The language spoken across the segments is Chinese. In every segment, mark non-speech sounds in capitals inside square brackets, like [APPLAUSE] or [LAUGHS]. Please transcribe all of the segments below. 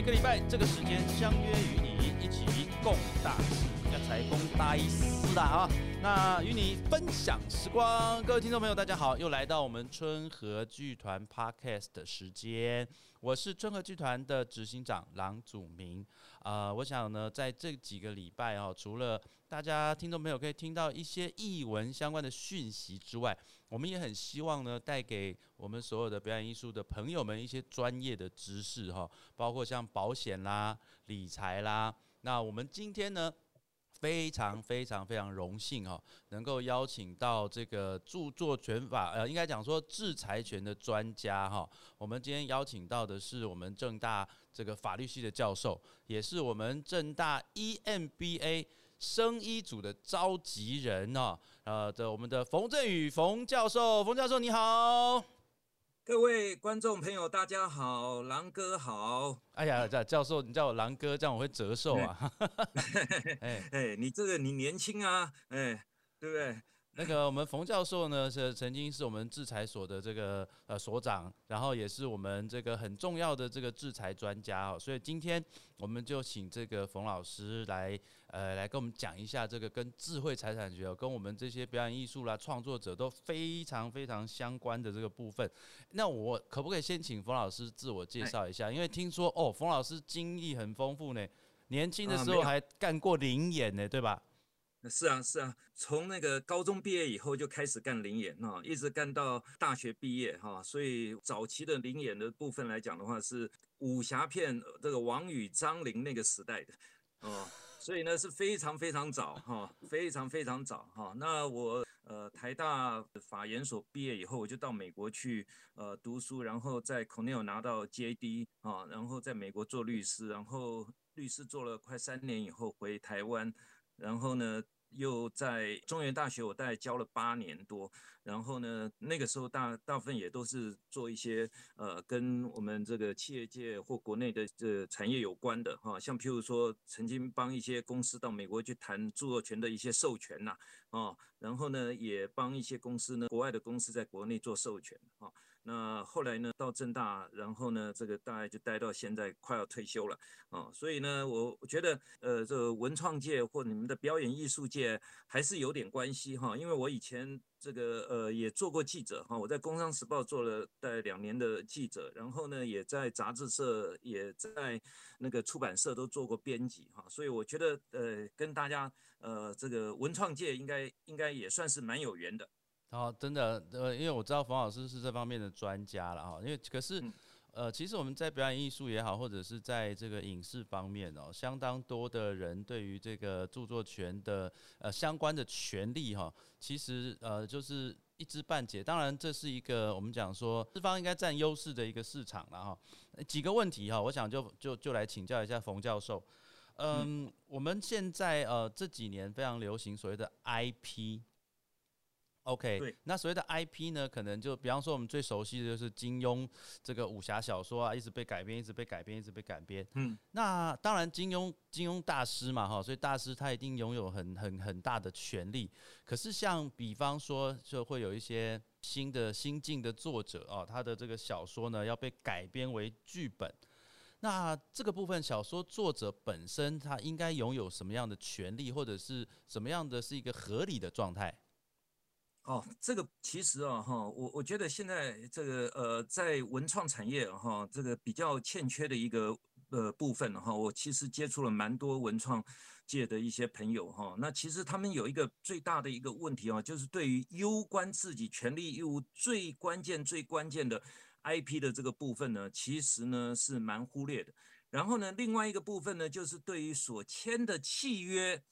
每个礼拜这个时间相约与你一起共大事，要才共大一丝的啊。那与你分享时光，各位听众朋友，大家好，又来到我们春和剧团 Podcast 的时间。我是春和剧团的执行长郎祖明。呃，我想呢，在这几个礼拜哦，除了大家听众朋友可以听到一些译文相关的讯息之外，我们也很希望呢，带给我们所有的表演艺术的朋友们一些专业的知识哈，包括像保险啦、理财啦。那我们今天呢？非常非常非常荣幸哈，能够邀请到这个著作权法呃，应该讲说制裁权的专家哈。我们今天邀请到的是我们正大这个法律系的教授，也是我们正大 EMBA 生医组的召集人哦，呃的我们的冯振宇冯教授，冯教授你好。各位观众朋友，大家好，狼哥好。哎呀，这教授，你叫我狼哥，这样我会折寿啊。[LAUGHS] [LAUGHS] 哎哎，你这个你年轻啊，哎，对不对？那个我们冯教授呢，是曾经是我们制裁所的这个呃所长，然后也是我们这个很重要的这个制裁专家哦。所以今天我们就请这个冯老师来呃来跟我们讲一下这个跟智慧财产权、跟我们这些表演艺术啦创作者都非常非常相关的这个部分。那我可不可以先请冯老师自我介绍一下？因为听说哦，冯老师经历很丰富呢，年轻的时候还干过灵演呢，对吧？是啊，是啊，从那个高中毕业以后就开始干灵演哈，一直干到大学毕业哈，所以早期的灵演的部分来讲的话，是武侠片这个王宇、张灵那个时代的哦，所以呢是非常非常早哈，非常非常早哈。那我呃台大法研所毕业以后，我就到美国去呃读书，然后在 Cornell 拿到 JD 啊，然后在美国做律师，然后律师做了快三年以后回台湾。然后呢？又在中原大学，我大概教了八年多。然后呢，那个时候大大部分也都是做一些呃跟我们这个企业界或国内的这产业有关的哈，像譬如说曾经帮一些公司到美国去谈著作权的一些授权呐，哦，然后呢也帮一些公司呢，国外的公司在国内做授权啊。那后来呢到正大，然后呢这个大概就待到现在快要退休了啊。所以呢我我觉得呃这个文创界或你们的表演艺术界。还是有点关系哈，因为我以前这个呃也做过记者哈，我在《工商时报》做了大概两年的记者，然后呢也在杂志社、也在那个出版社都做过编辑哈，所以我觉得呃跟大家呃这个文创界应该应该也算是蛮有缘的。好，真的呃，因为我知道冯老师是这方面的专家了哈，因为可是。呃，其实我们在表演艺术也好，或者是在这个影视方面哦，相当多的人对于这个著作权的呃相关的权利哈，其实呃就是一知半解。当然，这是一个我们讲说资方应该占优势的一个市场了哈。几个问题哈，我想就就就来请教一下冯教授。嗯，我们现在呃这几年非常流行所谓的 IP。OK，那所谓的 IP 呢，可能就比方说我们最熟悉的就是金庸这个武侠小说啊，一直被改编，一直被改编，一直被改编。嗯，那当然金庸金庸大师嘛，哈，所以大师他一定拥有很很很大的权利。可是像比方说，就会有一些新的新晋的作者啊，他的这个小说呢要被改编为剧本，那这个部分小说作者本身他应该拥有什么样的权利，或者是什么样的是一个合理的状态？哦，这个其实啊，哈，我我觉得现在这个呃，在文创产业哈，这个比较欠缺的一个呃部分哈，我其实接触了蛮多文创界的一些朋友哈，那其实他们有一个最大的一个问题啊，就是对于攸关自己权利义务最关键最关键的 IP 的这个部分呢，其实呢是蛮忽略的。然后呢，另外一个部分呢，就是对于所签的契约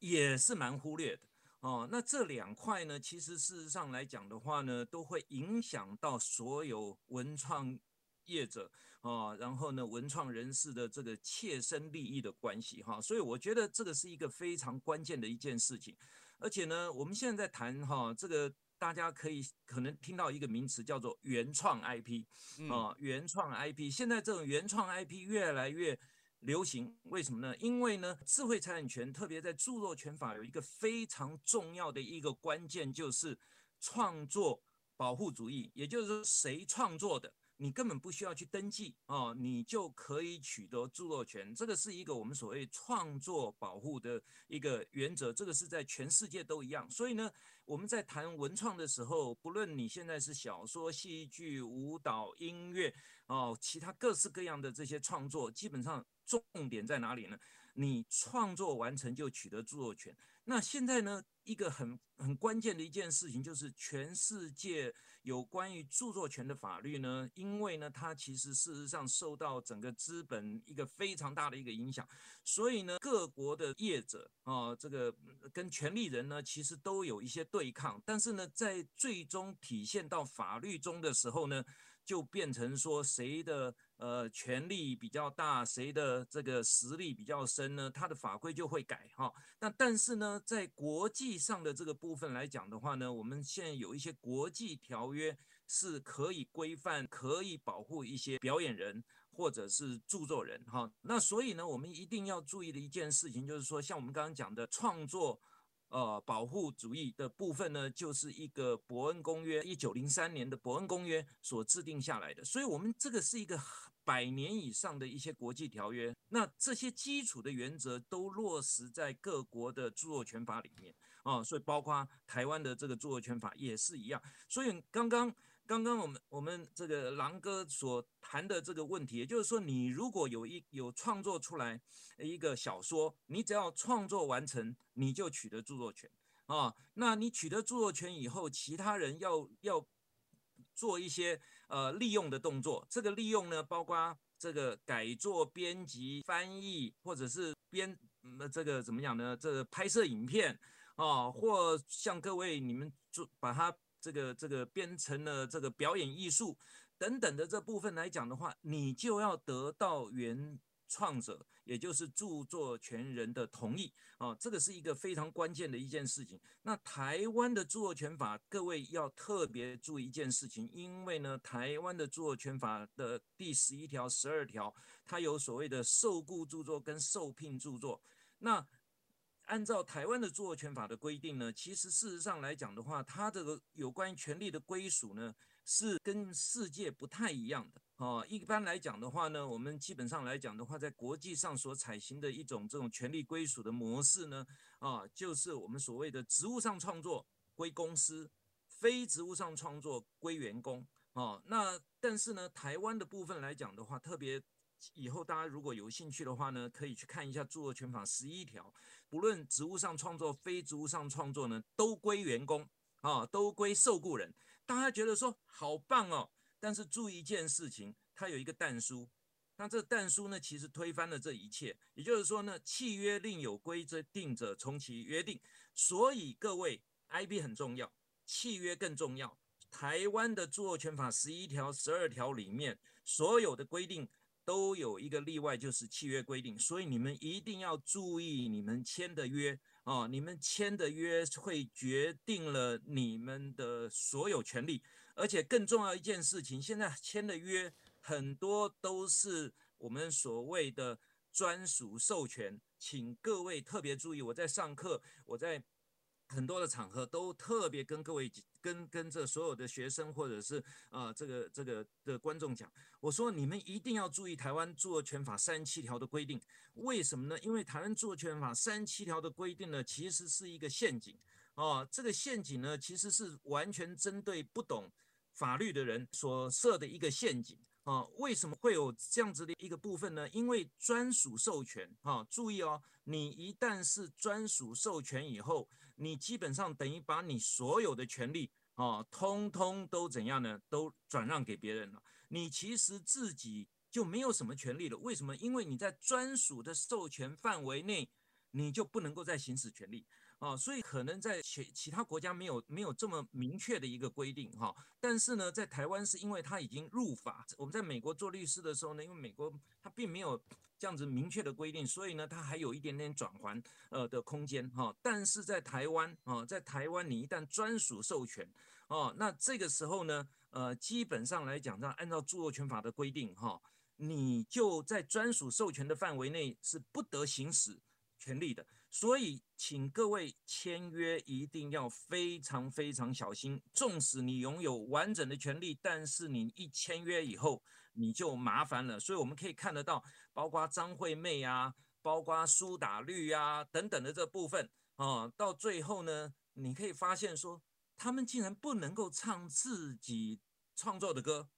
也是蛮忽略的。哦，那这两块呢，其实事实上来讲的话呢，都会影响到所有文创业者啊，然后呢，文创人士的这个切身利益的关系哈，所以我觉得这个是一个非常关键的一件事情。而且呢，我们现在在谈哈，这个大家可以可能听到一个名词叫做原创 IP 啊，原创 IP，现在这种原创 IP 越来越。流行为什么呢？因为呢，智慧财产权特别在著作权法有一个非常重要的一个关键，就是创作保护主义，也就是说，谁创作的你根本不需要去登记哦，你就可以取得著作权。这个是一个我们所谓创作保护的一个原则，这个是在全世界都一样。所以呢，我们在谈文创的时候，不论你现在是小说、戏剧、舞蹈、音乐哦，其他各式各样的这些创作，基本上重点在哪里呢？你创作完成就取得著作权。那现在呢，一个很很关键的一件事情就是，全世界有关于著作权的法律呢，因为呢，它其实事实上受到整个资本一个非常大的一个影响，所以呢，各国的业者啊，这个跟权利人呢，其实都有一些对抗，但是呢，在最终体现到法律中的时候呢。就变成说谁的呃权力比较大，谁的这个实力比较深呢？他的法规就会改哈。那但是呢，在国际上的这个部分来讲的话呢，我们现在有一些国际条约是可以规范、可以保护一些表演人或者是著作人哈。那所以呢，我们一定要注意的一件事情就是说，像我们刚刚讲的创作。呃，保护主义的部分呢，就是一个伯恩公约，一九零三年的伯恩公约所制定下来的。所以，我们这个是一个百年以上的一些国际条约。那这些基础的原则都落实在各国的著作权法里面啊。所以，包括台湾的这个著作权法也是一样。所以，刚刚。刚刚我们我们这个狼哥所谈的这个问题，也就是说，你如果有一有创作出来一个小说，你只要创作完成，你就取得著作权啊。那你取得著作权以后，其他人要要做一些呃利用的动作。这个利用呢，包括这个改作、编辑、翻译，或者是编那这个怎么讲呢？这个拍摄影片啊，或像各位你们做把它。这个这个编成了这个表演艺术等等的这部分来讲的话，你就要得到原创者，也就是著作权人的同意啊，这个是一个非常关键的一件事情。那台湾的著作权法，各位要特别注意一件事情，因为呢，台湾的著作权法的第十一条、十二条，它有所谓的受雇著作跟受聘著作，那。按照台湾的著作权法的规定呢，其实事实上来讲的话，它这个有关于权利的归属呢，是跟世界不太一样的哦。一般来讲的话呢，我们基本上来讲的话，在国际上所采行的一种这种权利归属的模式呢，啊，就是我们所谓的职务上创作归公司，非职务上创作归员工哦。那但是呢，台湾的部分来讲的话，特别。以后大家如果有兴趣的话呢，可以去看一下著作权法十一条，不论职务上创作、非职务上创作呢，都归员工啊，都归受雇人。大家觉得说好棒哦，但是注意一件事情，它有一个但书。那这但书呢，其实推翻了这一切。也就是说呢，契约另有规则定者，从其约定。所以各位，IP 很重要，契约更重要。台湾的著作权法十一条、十二条里面所有的规定。都有一个例外，就是契约规定，所以你们一定要注意你们签的约啊，你们签的约会决定了你们的所有权利，而且更重要一件事情，现在签的约很多都是我们所谓的专属授权，请各位特别注意。我在上课，我在。很多的场合都特别跟各位、跟跟这所有的学生或者是啊这个这个的观众讲，我说你们一定要注意台湾著作权法三十七条的规定。为什么呢？因为台湾著作权法三十七条的规定呢，其实是一个陷阱哦。这个陷阱呢，其实是完全针对不懂法律的人所设的一个陷阱啊。为什么会有这样子的一个部分呢？因为专属授权啊，注意哦，你一旦是专属授权以后。你基本上等于把你所有的权利啊，通通都怎样呢？都转让给别人了。你其实自己就没有什么权利了。为什么？因为你在专属的授权范围内，你就不能够再行使权利。啊，所以可能在其其他国家没有没有这么明确的一个规定哈，但是呢，在台湾是因为它已经入法。我们在美国做律师的时候呢，因为美国它并没有这样子明确的规定，所以呢，它还有一点点转还呃的空间哈。但是在台湾啊，在台湾你一旦专属授权哦，那这个时候呢，呃，基本上来讲，按照著作权法的规定哈，你就在专属授权的范围内是不得行使权利的。所以，请各位签约一定要非常非常小心。纵使你拥有完整的权利，但是你一签约以后，你就麻烦了。所以我们可以看得到，包括张惠妹啊，包括苏打绿啊等等的这部分啊，到最后呢，你可以发现说，他们竟然不能够唱自己创作的歌，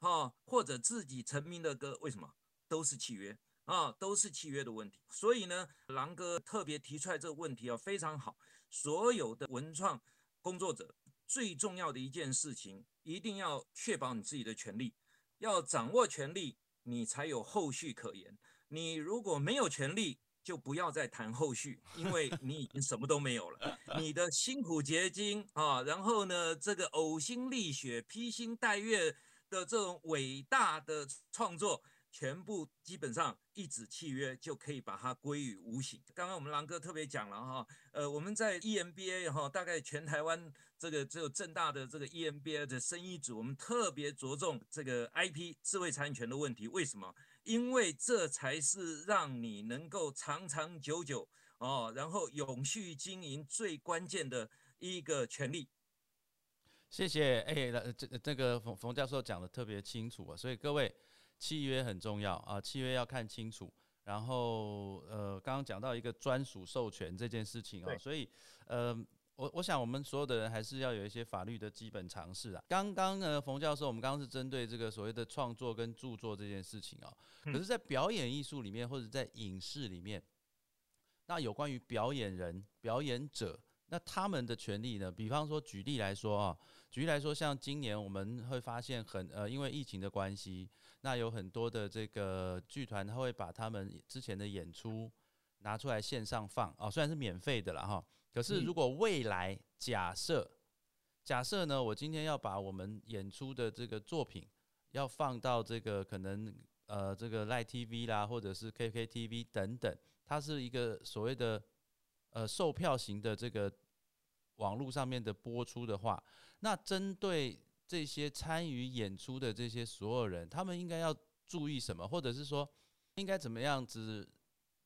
啊，或者自己成名的歌，为什么？都是契约。啊，都是契约的问题，所以呢，狼哥特别提出来这个问题啊，非常好。所有的文创工作者最重要的一件事情，一定要确保你自己的权利，要掌握权利，你才有后续可言。你如果没有权利，就不要再谈后续，因为你已经什么都没有了。你的辛苦结晶啊，然后呢，这个呕心沥血、披星戴月的这种伟大的创作。全部基本上一纸契约就可以把它归于无形。刚刚我们狼哥特别讲了哈，呃，我们在 EMBA 哈，大概全台湾这个只有正大的这个 EMBA 的生意组，我们特别着重这个 IP 智慧产权的问题。为什么？因为这才是让你能够长长久久哦，然后永续经营最关键的一个权利。谢谢，哎，这这个冯冯教授讲的特别清楚啊，所以各位。契约很重要啊，契约要看清楚。然后，呃，刚刚讲到一个专属授权这件事情啊，所以，呃，我我想我们所有的人还是要有一些法律的基本常识啊。刚刚呢，冯教授，我们刚刚是针对这个所谓的创作跟著作这件事情啊，可是，在表演艺术里面或者在影视里面，那有关于表演人、表演者，那他们的权利呢？比方说，举例来说啊，举例来说，像今年我们会发现很呃，因为疫情的关系。那有很多的这个剧团，他会把他们之前的演出拿出来线上放哦，虽然是免费的了哈，可是如果未来假设假设呢，我今天要把我们演出的这个作品要放到这个可能呃这个 Live TV 啦，或者是 KKTV 等等，它是一个所谓的呃售票型的这个网络上面的播出的话，那针对。这些参与演出的这些所有人，他们应该要注意什么，或者是说应该怎么样子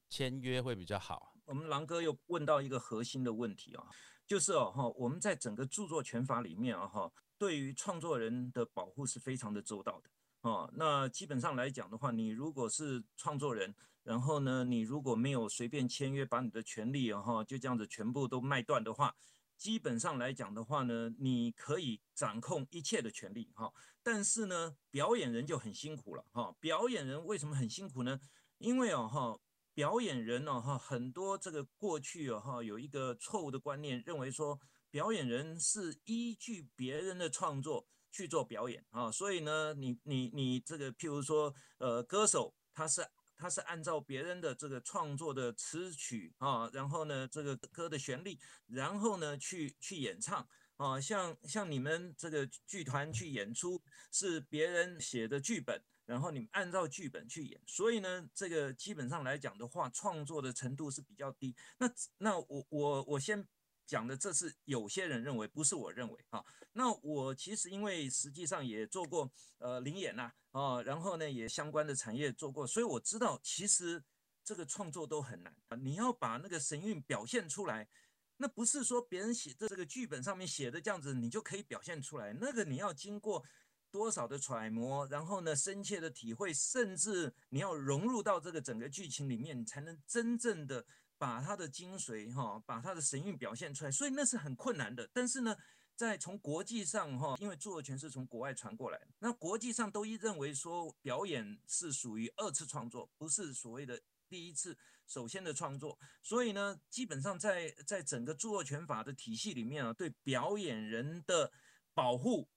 签约会比较好？我们狼哥又问到一个核心的问题啊，就是哦哈，我们在整个著作权法里面啊哈，对于创作人的保护是非常的周到的哦。那基本上来讲的话，你如果是创作人，然后呢，你如果没有随便签约，把你的权利啊哈就这样子全部都卖断的话。基本上来讲的话呢，你可以掌控一切的权利哈，但是呢，表演人就很辛苦了哈。表演人为什么很辛苦呢？因为哦哈，表演人哦哈，很多这个过去哦哈有一个错误的观念，认为说表演人是依据别人的创作去做表演啊，所以呢，你你你这个譬如说呃歌手他是。他是按照别人的这个创作的词曲啊，然后呢，这个歌的旋律，然后呢去去演唱啊，像像你们这个剧团去演出是别人写的剧本，然后你们按照剧本去演，所以呢，这个基本上来讲的话，创作的程度是比较低。那那我我我先。讲的这是有些人认为，不是我认为啊。那我其实因为实际上也做过呃灵演呐啊，然后呢也相关的产业做过，所以我知道其实这个创作都很难啊。你要把那个神韵表现出来，那不是说别人写的这个剧本上面写的这样子你就可以表现出来，那个你要经过多少的揣摩，然后呢深切的体会，甚至你要融入到这个整个剧情里面，你才能真正的。把它的精髓哈，把它的神韵表现出来，所以那是很困难的。但是呢，在从国际上哈，因为著作权是从国外传过来，那国际上都一认为说表演是属于二次创作，不是所谓的第一次首先的创作。所以呢，基本上在在整个著作权法的体系里面啊，对表演人的保护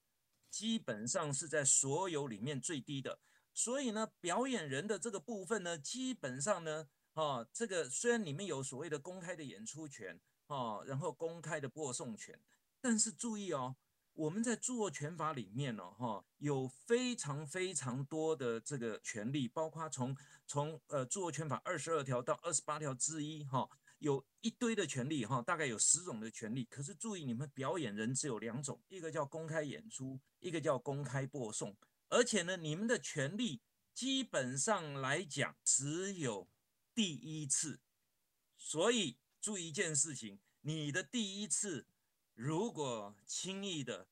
基本上是在所有里面最低的。所以呢，表演人的这个部分呢，基本上呢。哦，这个虽然里面有所谓的公开的演出权，哦，然后公开的播送权，但是注意哦，我们在著作权法里面呢，哈，有非常非常多的这个权利，包括从从呃著作权法二十二条到二十八条之一，哈，有一堆的权利，哈，大概有十种的权利。可是注意，你们表演人只有两种，一个叫公开演出，一个叫公开播送，而且呢，你们的权利基本上来讲只有。第一次所以注意一件事情，你的第一次如果轻易的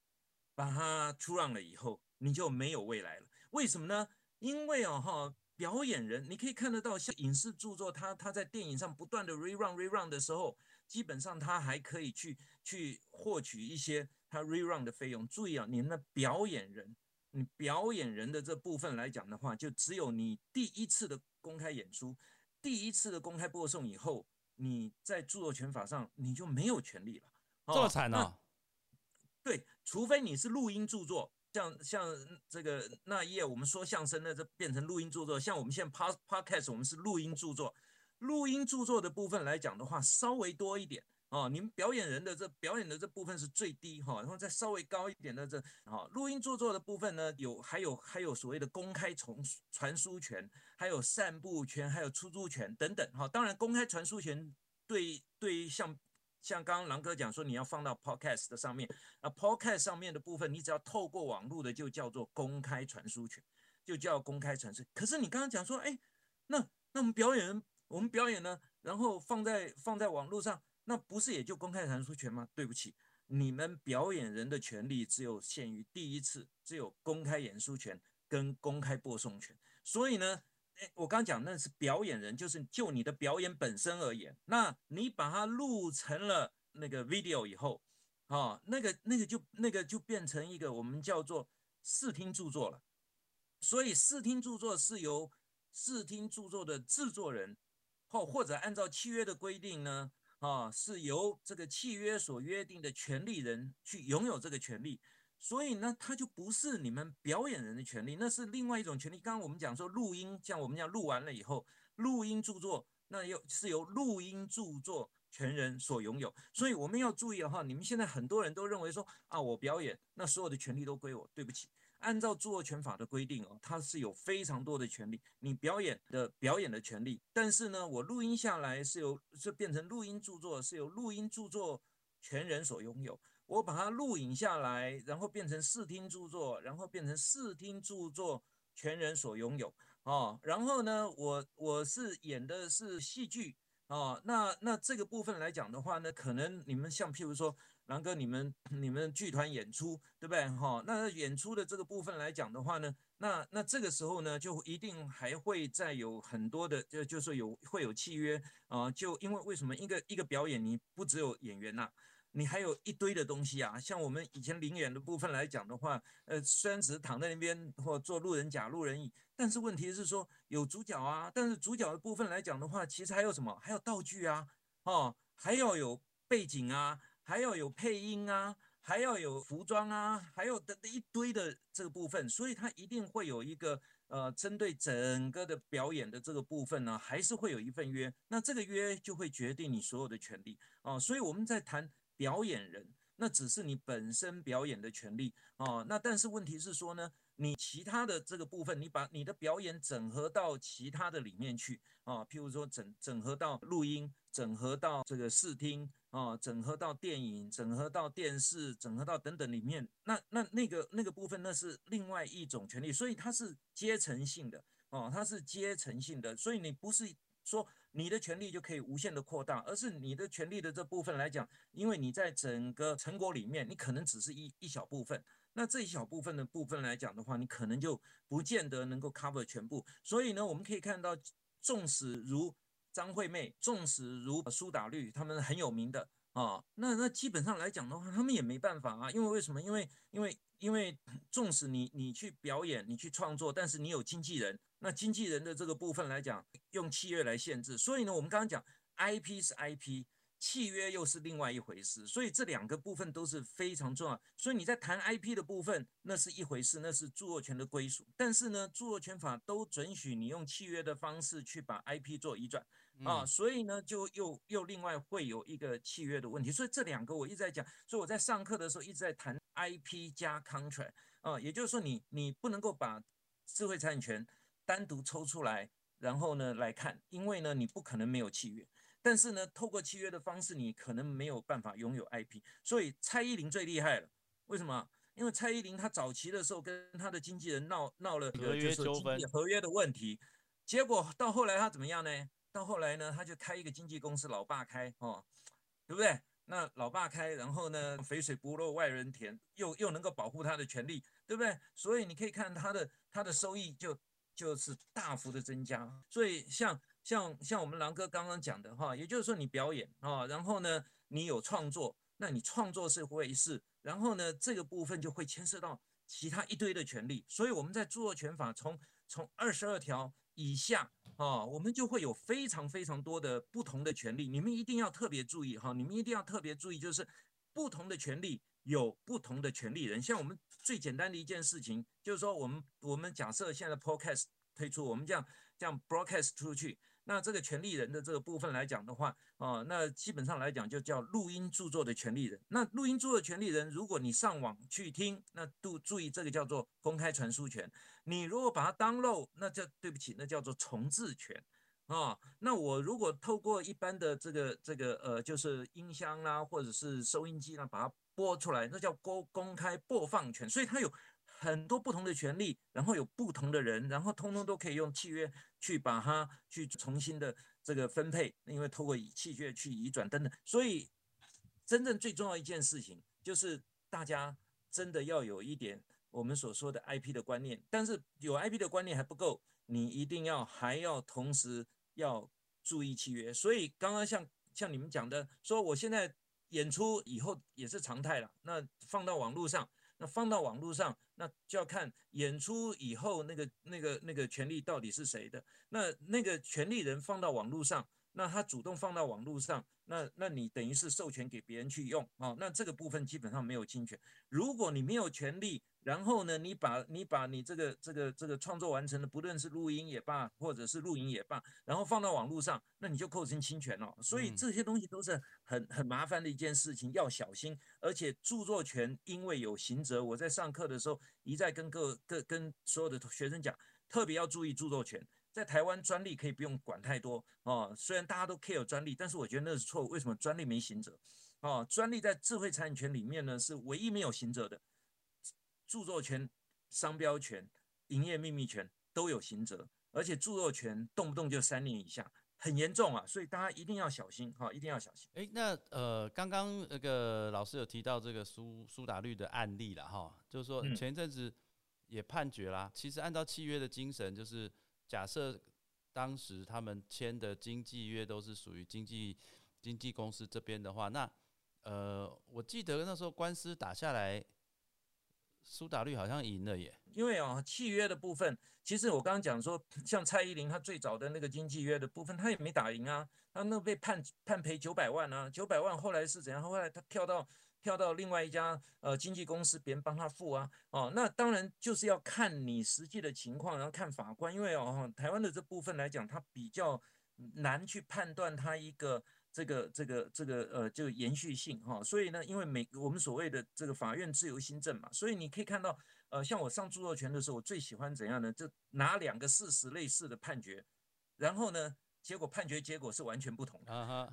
把它出让了以后，你就没有未来了。为什么呢？因为哦哈，表演人你可以看得到，像影视著作，他他在电影上不断的 rerun rerun 的时候，基本上他还可以去去获取一些他 rerun 的费用。注意啊，你们的表演人，你表演人的这部分来讲的话，就只有你第一次的公开演出，第一次的公开播送以后，你在著作权法上你就没有权利了。这么惨呢？对，除非你是录音著作。像像这个那一页我们说相声的，这变成录音著作。像我们现在 pod podcast，我们是录音著作。录音著作的部分来讲的话，稍微多一点哦。你们表演人的这表演的这部分是最低哈，然后再稍微高一点的这啊，录音著作的部分呢，有还有还有所谓的公开传传输权，还有散布权，还有出租权等等哈。当然，公开传输权对对于像。像刚刚狼哥讲说，你要放到 Podcast 的上面，啊，Podcast 上面的部分，你只要透过网络的，就叫做公开传输权，就叫公开传输。可是你刚刚讲说，哎，那那我们表演人，我们表演呢，然后放在放在网络上，那不是也就公开传输权吗？对不起，你们表演人的权利只有限于第一次，只有公开演出权跟公开播送权。所以呢。诶我刚讲那是表演人，就是就你的表演本身而言，那你把它录成了那个 video 以后，啊，那个那个就那个就变成一个我们叫做视听著作了。所以视听著作是由视听著作的制作人，或或者按照契约的规定呢，啊，是由这个契约所约定的权利人去拥有这个权利。所以呢，它就不是你们表演人的权利，那是另外一种权利。刚刚我们讲说录音，像我们讲录完了以后，录音著作，那又是由录音著作权人所拥有。所以我们要注意的话，你们现在很多人都认为说啊，我表演，那所有的权利都归我。对不起，按照著作权法的规定哦，它是有非常多的权利，你表演的表演的权利，但是呢，我录音下来是由是变成录音著作，是由录音著作权人所拥有。我把它录影下来，然后变成视听著作，然后变成视听著作权人所拥有哦。然后呢，我我是演的是戏剧哦。那那这个部分来讲的话呢，可能你们像譬如说，狼哥你们 [COUGHS] 你们剧团演出对不对哈？那演出的这个部分来讲的话呢，那那这个时候呢，就一定还会再有很多的，就就是有会有契约啊。就因为为什么一个一个表演，你不只有演员呐？你还有一堆的东西啊，像我们以前灵演的部分来讲的话，呃，虽然只是躺在那边或做路人甲、路人乙，但是问题是说有主角啊，但是主角的部分来讲的话，其实还有什么？还有道具啊，哦，还要有背景啊，还要有配音啊，还要有服装啊，还有的一堆的这个部分，所以它一定会有一个呃，针对整个的表演的这个部分呢，还是会有一份约，那这个约就会决定你所有的权利啊，所以我们在谈。表演人，那只是你本身表演的权利哦。那但是问题是说呢，你其他的这个部分，你把你的表演整合到其他的里面去啊，譬如说整整合到录音，整合到这个视听啊，整合到电影，整合到电视，整合到等等里面。那那那个那个部分，那是另外一种权利，所以它是阶层性的哦，它是阶层性的，所以你不是说。你的权利就可以无限的扩大，而是你的权利的这部分来讲，因为你在整个成果里面，你可能只是一一小部分，那这一小部分的部分来讲的话，你可能就不见得能够 cover 全部。所以呢，我们可以看到，纵使如张惠妹，纵使如苏打绿，他们很有名的啊，那那基本上来讲的话，他们也没办法啊，因为为什么？因为因为因为纵使你你去表演，你去创作，但是你有经纪人。那经纪人的这个部分来讲，用契约来限制，所以呢，我们刚刚讲 IP 是 IP，契约又是另外一回事，所以这两个部分都是非常重要。所以你在谈 IP 的部分，那是一回事，那是著作权的归属。但是呢，著作权法都准许你用契约的方式去把 IP 做移转啊，所以呢，就又又另外会有一个契约的问题。所以这两个我一直在讲，所以我在上课的时候一直在谈 IP 加 contract 啊，也就是说你你不能够把智慧财产权。单独抽出来，然后呢来看，因为呢你不可能没有契约，但是呢透过契约的方式，你可能没有办法拥有 IP。所以蔡依林最厉害了，为什么？因为蔡依林她早期的时候跟她的经纪人闹闹了合约纠纷、合约的问题，结果到后来她怎么样呢？到后来呢，她就开一个经纪公司，老爸开哦，对不对？那老爸开，然后呢，肥水不落外人田，又又能够保护他的权利，对不对？所以你可以看他的他的收益就就是大幅的增加。所以像像像我们狼哥刚刚讲的哈，也就是说你表演啊，然后呢你有创作，那你创作是回事，然后呢这个部分就会牵涉到其他一堆的权利。所以我们在著作权法从从二十二条以下。啊，我们就会有非常非常多的不同的权利，你们一定要特别注意哈，你们一定要特别注意，就是不同的权利有不同的权利人。像我们最简单的一件事情，就是说我们我们假设现在 Podcast 推出，我们这样这样 broadcast 出去。那这个权利人的这个部分来讲的话，啊，那基本上来讲就叫录音著作的权利人。那录音著作权利人，如果你上网去听，那都注意这个叫做公开传输权。你如果把它 download，那叫对不起，那叫做重置权啊。那我如果透过一般的这个这个呃，就是音箱啦，或者是收音机啦，把它播出来，那叫公公开播放权。所以它有。很多不同的权利，然后有不同的人，然后通通都可以用契约去把它去重新的这个分配，因为透过契约去移转等等。所以，真正最重要一件事情就是大家真的要有一点我们所说的 IP 的观念。但是有 IP 的观念还不够，你一定要还要同时要注意契约。所以刚刚像像你们讲的，说我现在演出以后也是常态了，那放到网络上。那放到网络上，那就要看演出以后那个那个那个权利到底是谁的。那那个权利人放到网络上，那他主动放到网络上，那那你等于是授权给别人去用啊？那这个部分基本上没有侵权。如果你没有权利，然后呢，你把你把你这个这个这个创作完成的，不论是录音也罢，或者是录影也罢，然后放到网络上，那你就构成侵权了。所以这些东西都是很很麻烦的一件事情，要小心。而且著作权因为有刑责，我在上课的时候一再跟各各跟所有的学生讲，特别要注意著作权。在台湾专利可以不用管太多哦，虽然大家都 care 专利，但是我觉得那是错误。为什么专利没刑责？哦，专利在智慧财产权里面呢是唯一没有刑责的。著作权、商标权、营业秘密权都有刑责，而且著作权动不动就三年以下，很严重啊！所以大家一定要小心哈，一定要小心。哎，那呃，刚刚那个老师有提到这个苏苏打绿的案例了哈，就是说前一阵子也判决啦。其实按照契约的精神，就是假设当时他们签的经纪约都是属于经纪经纪公司这边的话，那呃，我记得那时候官司打下来。苏打绿好像赢了耶，因为啊，契约的部分，其实我刚刚讲说，像蔡依林她最早的那个经纪约的部分，她也没打赢啊，她那被判判赔九百万啊，九百万后来是怎样？后来她跳到跳到另外一家呃经纪公司，别人帮她付啊，哦，那当然就是要看你实际的情况，然后看法官，因为哦，台湾的这部分来讲，它比较难去判断它一个。这个这个这个呃，就延续性哈，所以呢，因为每我们所谓的这个法院自由新政嘛，所以你可以看到，呃，像我上著作权的时候，我最喜欢怎样呢？就拿两个事实类似的判决，然后呢，结果判决结果是完全不同的啊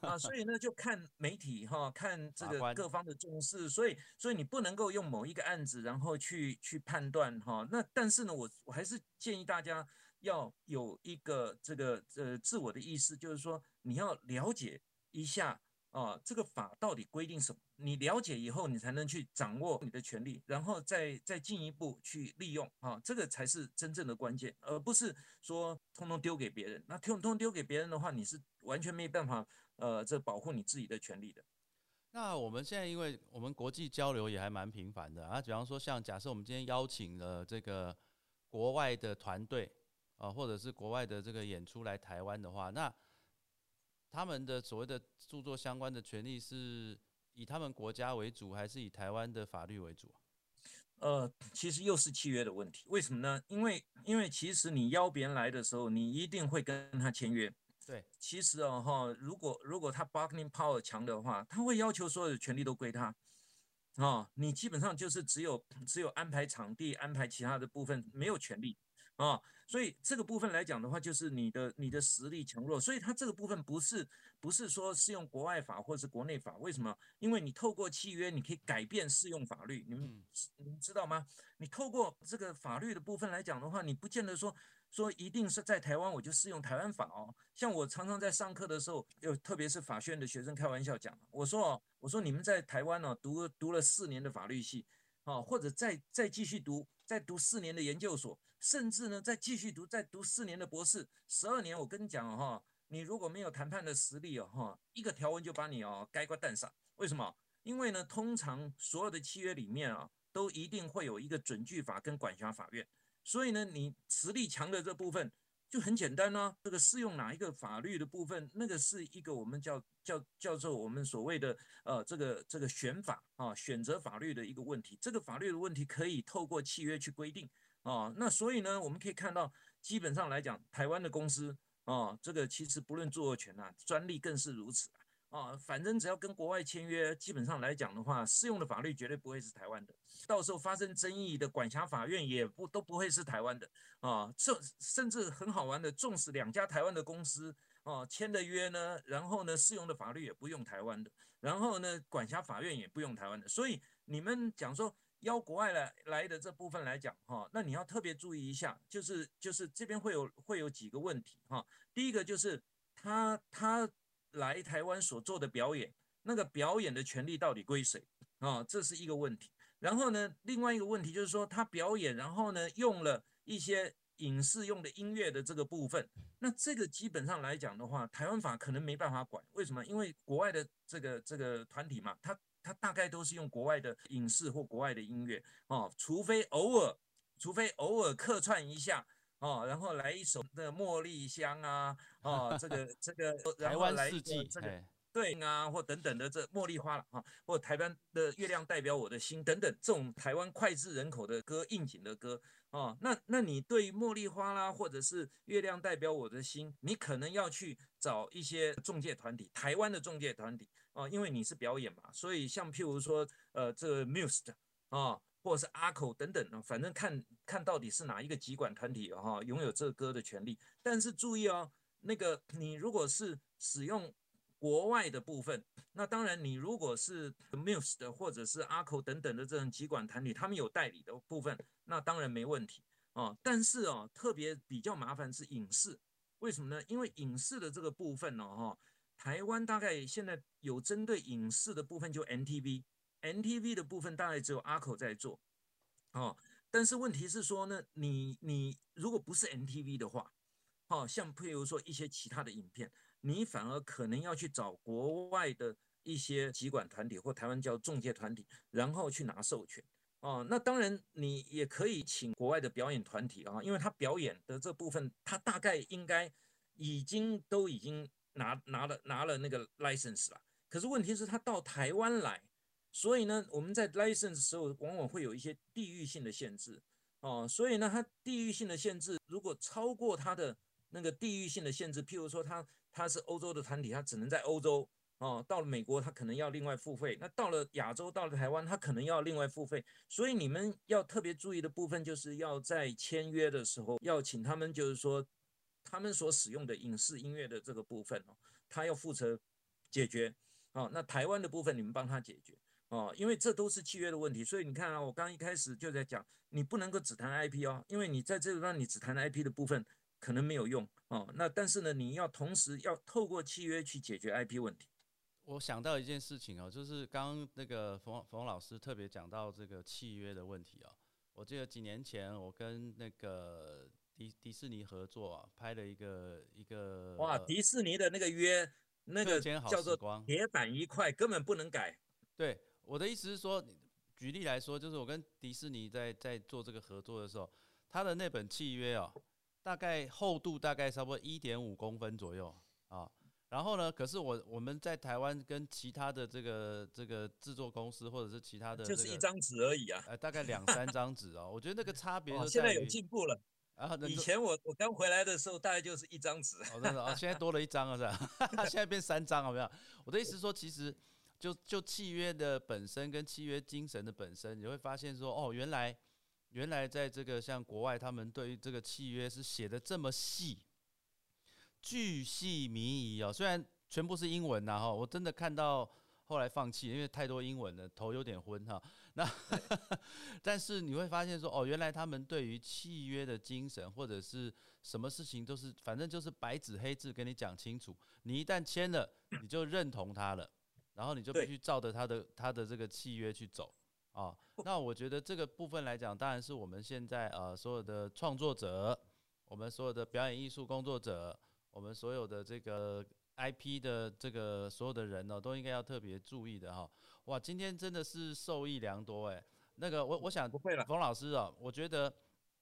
啊，所以呢，就看媒体哈，看这个各方的重视，所以所以你不能够用某一个案子然后去去判断哈。那但是呢，我我还是建议大家。要有一个这个呃自我的意识，就是说你要了解一下啊，这个法到底规定什么？你了解以后，你才能去掌握你的权利，然后再再进一步去利用啊，这个才是真正的关键，而不是说通通丢给别人。那通通丢给别人的话，你是完全没办法呃这保护你自己的权利的。那我们现在因为我们国际交流也还蛮频繁的啊，比方说像假设我们今天邀请了这个国外的团队。啊，或者是国外的这个演出来台湾的话，那他们的所谓的著作相关的权利是以他们国家为主，还是以台湾的法律为主？呃，其实又是契约的问题。为什么呢？因为因为其实你邀别人来的时候，你一定会跟他签约。对，其实哦哈，如果如果他 bargaining power 强的话，他会要求所有的权利都归他。哦，你基本上就是只有只有安排场地、安排其他的部分，没有权利。啊，所以这个部分来讲的话，就是你的你的实力强弱，所以它这个部分不是不是说适用国外法或者是国内法，为什么？因为你透过契约，你可以改变适用法律，你们你们知道吗？你透过这个法律的部分来讲的话，你不见得说说一定是在台湾我就适用台湾法哦。像我常常在上课的时候，有特别是法学院的学生开玩笑讲，我说哦，我说你们在台湾呢读读了四年的法律系，啊，或者再再继续读，再读四年的研究所，甚至呢再继续读，再读四年的博士，十二年，我跟你讲哈，你如果没有谈判的实力哦哈，一个条文就把你哦该瓜蛋上。为什么？因为呢，通常所有的契约里面啊，都一定会有一个准据法跟管辖法院，所以呢，你实力强的这部分就很简单呢。这个适用哪一个法律的部分，那个是一个我们叫叫叫做我们所谓的呃这个这个选法啊，选择法律的一个问题。这个法律的问题可以透过契约去规定啊。那所以呢，我们可以看到，基本上来讲，台湾的公司啊，这个其实不论著作权啊，专利更是如此。啊，啊反正只要跟国外签约，基本上来讲的话，适用的法律绝对不会是台湾的。到时候发生争议的管辖法院也不都不会是台湾的啊。这甚至很好玩的，纵使两家台湾的公司啊签的约呢，然后呢适用的法律也不用台湾的，然后呢管辖法院也不用台湾的。所以你们讲说邀国外来来的这部分来讲哈，那你要特别注意一下，就是就是这边会有会有几个问题哈。第一个就是他他。来台湾所做的表演，那个表演的权利到底归谁啊？这是一个问题。然后呢，另外一个问题就是说，他表演，然后呢，用了一些影视用的音乐的这个部分，那这个基本上来讲的话，台湾法可能没办法管。为什么？因为国外的这个这个团体嘛，他他大概都是用国外的影视或国外的音乐哦，除非偶尔，除非偶尔客串一下。哦，然后来一首的茉莉香啊，哦，这个这个，台湾四季，这个对啊，或等等的这茉莉花了啊，或台湾的月亮代表我的心等等这种台湾脍炙人口的歌，应景的歌哦，那那你对茉莉花啦，或者是月亮代表我的心，你可能要去找一些中介团体，台湾的中介团体哦，因为你是表演嘛，所以像譬如说呃这个 Muse 啊。或者是阿口等等啊，反正看看到底是哪一个集管团体哈拥有这个歌的权利。但是注意哦，那个你如果是使用国外的部分，那当然你如果是 Muse 的或者是阿口等等的这种集管团体，他们有代理的部分，那当然没问题啊。但是哦，特别比较麻烦是影视，为什么呢？因为影视的这个部分呢，哈，台湾大概现在有针对影视的部分就 NTV。NTV 的部分大概只有阿口在做，哦，但是问题是说呢，你你如果不是 NTV 的话，哦，像譬如说一些其他的影片，你反而可能要去找国外的一些集管团体或台湾叫中介团体，然后去拿授权，哦，那当然你也可以请国外的表演团体啊，因为他表演的这部分，他大概应该已经都已经拿拿了拿了那个 license 了，可是问题是，他到台湾来。所以呢，我们在 license 的时候，往往会有一些地域性的限制，哦，所以呢，它地域性的限制如果超过它的那个地域性的限制，譬如说它它是欧洲的团体，它只能在欧洲，哦，到了美国它可能要另外付费，那到了亚洲，到了台湾，它可能要另外付费。所以你们要特别注意的部分，就是要在签约的时候要请他们，就是说他们所使用的影视音乐的这个部分哦，他要负责解决，哦，那台湾的部分你们帮他解决。哦，因为这都是契约的问题，所以你看啊，我刚一开始就在讲，你不能够只谈 IP 哦，因为你在这个让你只谈 IP 的部分可能没有用哦。那但是呢，你要同时要透过契约去解决 IP 问题。我想到一件事情哦，就是刚刚那个冯冯老师特别讲到这个契约的问题哦。我记得几年前我跟那个迪迪士尼合作啊，拍了一个一个哇，迪士尼的那个约，那个叫做铁板一块，根本不能改。对，我的意思是说，举例来说，就是我跟迪士尼在在做这个合作的时候，他的那本契约哦，大概厚度大概差不多一点五公分左右啊。然后呢，可是我我们在台湾跟其他的这个这个制作公司或者是其他的，就是一张纸而已啊，呃，大概两三张纸哦。我觉得那个差别现在有进步了啊。以前我我刚回来的时候，大概就是一张纸，哦，真的哦，现在多了一张了是吧？[LAUGHS] 现在变三张，好不好？我的意思是说，其实。就就契约的本身跟契约精神的本身，你会发现说，哦，原来原来在这个像国外，他们对于这个契约是写的这么细，巨细靡遗哦。虽然全部是英文呐哈，我真的看到后来放弃，因为太多英文了，头有点昏哈。那 [LAUGHS] 但是你会发现说，哦，原来他们对于契约的精神或者是什么事情都是，反正就是白纸黑字跟你讲清楚。你一旦签了，你就认同他了，然后你就必须照着他的他的这个契约去走啊。那我觉得这个部分来讲，当然是我们现在呃所有的创作者，我们所有的表演艺术工作者，我们所有的这个 IP 的这个所有的人呢，都应该要特别注意的哈。哇，今天真的是受益良多哎。那个我我想，不会了，冯老师啊，我觉得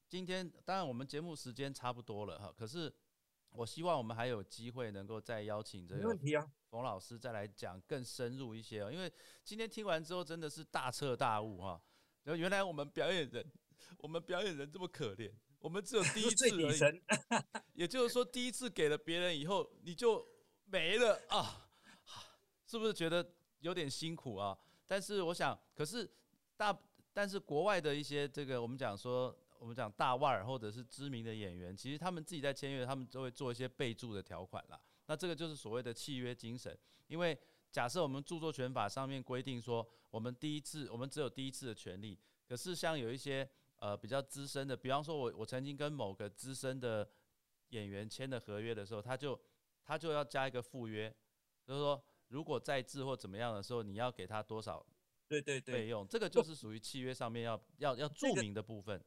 今天当然我们节目时间差不多了哈，可是我希望我们还有机会能够再邀请这个冯老师再来讲更深入一些哦，因为今天听完之后真的是大彻大悟哈。然后原来我们表演人，我们表演人这么可怜，我们只有 [LAUGHS] 第一次而已，也就是说第一次给了别人以后你就没了啊，是不是觉得？有点辛苦啊，但是我想，可是大，但是国外的一些这个，我们讲说，我们讲大腕儿或者是知名的演员，其实他们自己在签约，他们都会做一些备注的条款啦。那这个就是所谓的契约精神。因为假设我们著作权法上面规定说，我们第一次，我们只有第一次的权利。可是像有一些呃比较资深的，比方说我我曾经跟某个资深的演员签的合约的时候，他就他就要加一个附约，就是说。如果再制或怎么样的时候，你要给他多少？对对对，费用这个就是属于契约上面要要要注明的部分。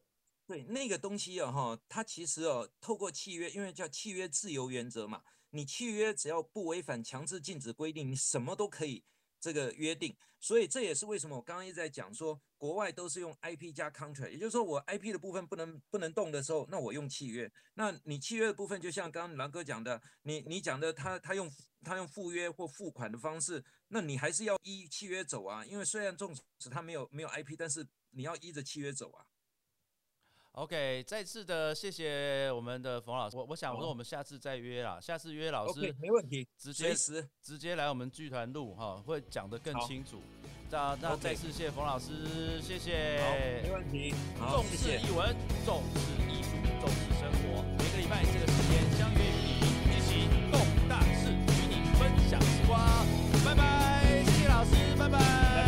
对，那个东西哦哈，它其实哦，透过契约，因为叫契约自由原则嘛，你契约只要不违反强制禁止规定，你什么都可以。这个约定，所以这也是为什么我刚刚一直在讲说，国外都是用 IP 加 contract，也就是说我 IP 的部分不能不能动的时候，那我用契约。那你契约的部分，就像刚刚狼哥讲的，你你讲的他他用他用赴约或付款的方式，那你还是要依契约走啊，因为虽然纵使他没有没有 IP，但是你要依着契约走啊。ok 再次的谢谢我们的冯老师我我想说我们下次再约啦下次约老师没问题直接直接来我们剧团录哈会讲得更清楚。那那再次谢谢冯老师谢谢。没问题。重视语文重视艺术重视生活。每个礼拜这个时间相约与你一起动大事与你分享时光。拜拜谢谢老师拜拜。